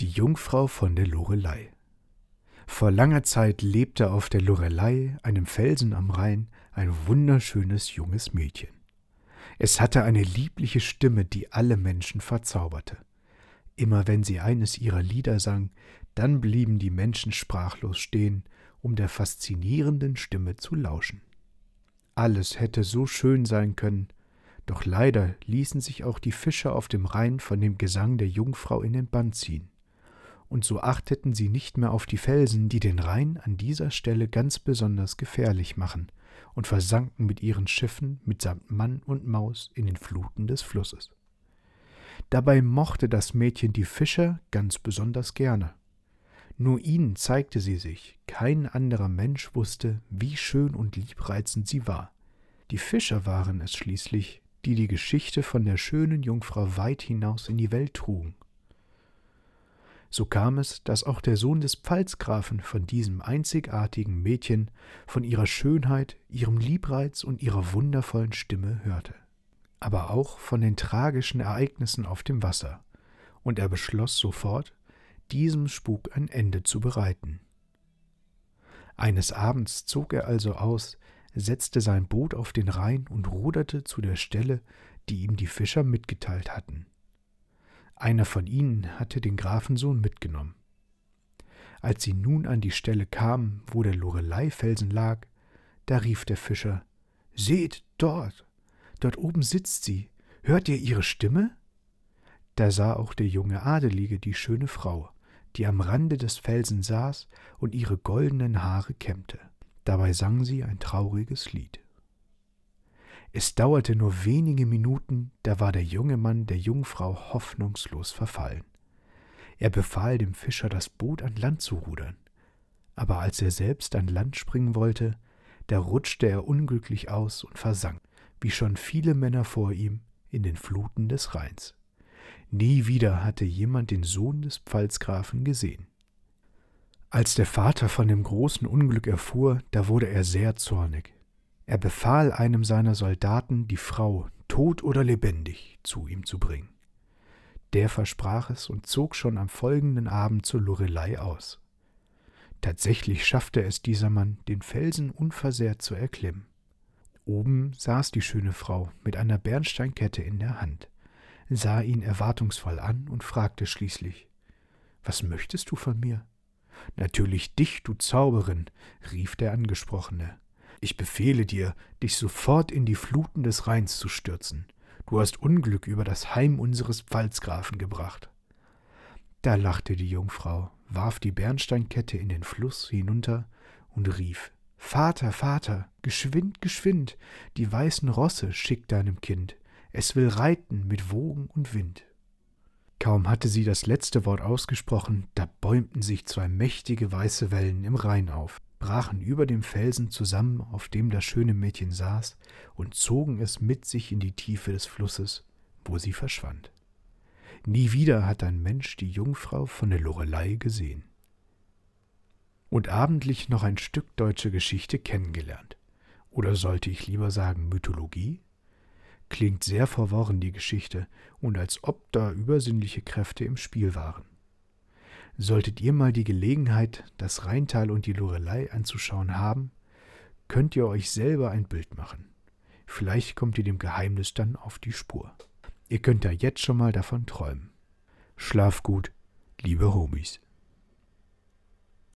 Die Jungfrau von der Lorelei. Vor langer Zeit lebte auf der Lorelei, einem Felsen am Rhein, ein wunderschönes junges Mädchen. Es hatte eine liebliche Stimme, die alle Menschen verzauberte. Immer wenn sie eines ihrer Lieder sang, dann blieben die Menschen sprachlos stehen, um der faszinierenden Stimme zu lauschen. Alles hätte so schön sein können, doch leider ließen sich auch die Fischer auf dem Rhein von dem Gesang der Jungfrau in den Bann ziehen. Und so achteten sie nicht mehr auf die Felsen, die den Rhein an dieser Stelle ganz besonders gefährlich machen, und versanken mit ihren Schiffen mitsamt Mann und Maus in den Fluten des Flusses. Dabei mochte das Mädchen die Fischer ganz besonders gerne. Nur ihnen zeigte sie sich, kein anderer Mensch wusste, wie schön und liebreizend sie war. Die Fischer waren es schließlich, die die Geschichte von der schönen Jungfrau weit hinaus in die Welt trugen. So kam es, dass auch der Sohn des Pfalzgrafen von diesem einzigartigen Mädchen, von ihrer Schönheit, ihrem Liebreiz und ihrer wundervollen Stimme hörte, aber auch von den tragischen Ereignissen auf dem Wasser, und er beschloss sofort, diesem Spuk ein Ende zu bereiten. Eines Abends zog er also aus, setzte sein Boot auf den Rhein und ruderte zu der Stelle, die ihm die Fischer mitgeteilt hatten. Einer von ihnen hatte den Grafensohn mitgenommen. Als sie nun an die Stelle kamen, wo der Loreleifelsen lag, da rief der Fischer Seht dort, dort oben sitzt sie, hört ihr ihre Stimme? Da sah auch der junge Adelige die schöne Frau, die am Rande des Felsen saß und ihre goldenen Haare kämmte. Dabei sang sie ein trauriges Lied. Es dauerte nur wenige Minuten, da war der junge Mann der Jungfrau hoffnungslos verfallen. Er befahl dem Fischer, das Boot an Land zu rudern. Aber als er selbst an Land springen wollte, da rutschte er unglücklich aus und versank, wie schon viele Männer vor ihm, in den Fluten des Rheins. Nie wieder hatte jemand den Sohn des Pfalzgrafen gesehen. Als der Vater von dem großen Unglück erfuhr, da wurde er sehr zornig. Er befahl einem seiner Soldaten, die Frau, tot oder lebendig, zu ihm zu bringen. Der versprach es und zog schon am folgenden Abend zur Lorelei aus. Tatsächlich schaffte es dieser Mann, den Felsen unversehrt zu erklimmen. Oben saß die schöne Frau mit einer Bernsteinkette in der Hand, sah ihn erwartungsvoll an und fragte schließlich Was möchtest du von mir? Natürlich dich, du Zauberin, rief der Angesprochene. Ich befehle dir, dich sofort in die Fluten des Rheins zu stürzen. Du hast Unglück über das Heim unseres Pfalzgrafen gebracht. Da lachte die Jungfrau, warf die Bernsteinkette in den Fluss hinunter und rief Vater, Vater, geschwind, geschwind, die weißen Rosse schick deinem Kind, es will reiten mit Wogen und Wind. Kaum hatte sie das letzte Wort ausgesprochen, da bäumten sich zwei mächtige weiße Wellen im Rhein auf, brachen über dem Felsen zusammen, auf dem das schöne Mädchen saß, und zogen es mit sich in die Tiefe des Flusses, wo sie verschwand. Nie wieder hat ein Mensch die Jungfrau von der Lorelei gesehen. Und abendlich noch ein Stück deutsche Geschichte kennengelernt. Oder sollte ich lieber sagen Mythologie? Klingt sehr verworren die Geschichte und als ob da übersinnliche Kräfte im Spiel waren. Solltet ihr mal die Gelegenheit, das Rheintal und die Lorelei anzuschauen haben, könnt ihr euch selber ein Bild machen. Vielleicht kommt ihr dem Geheimnis dann auf die Spur. Ihr könnt da jetzt schon mal davon träumen. Schlaf gut, liebe Homies.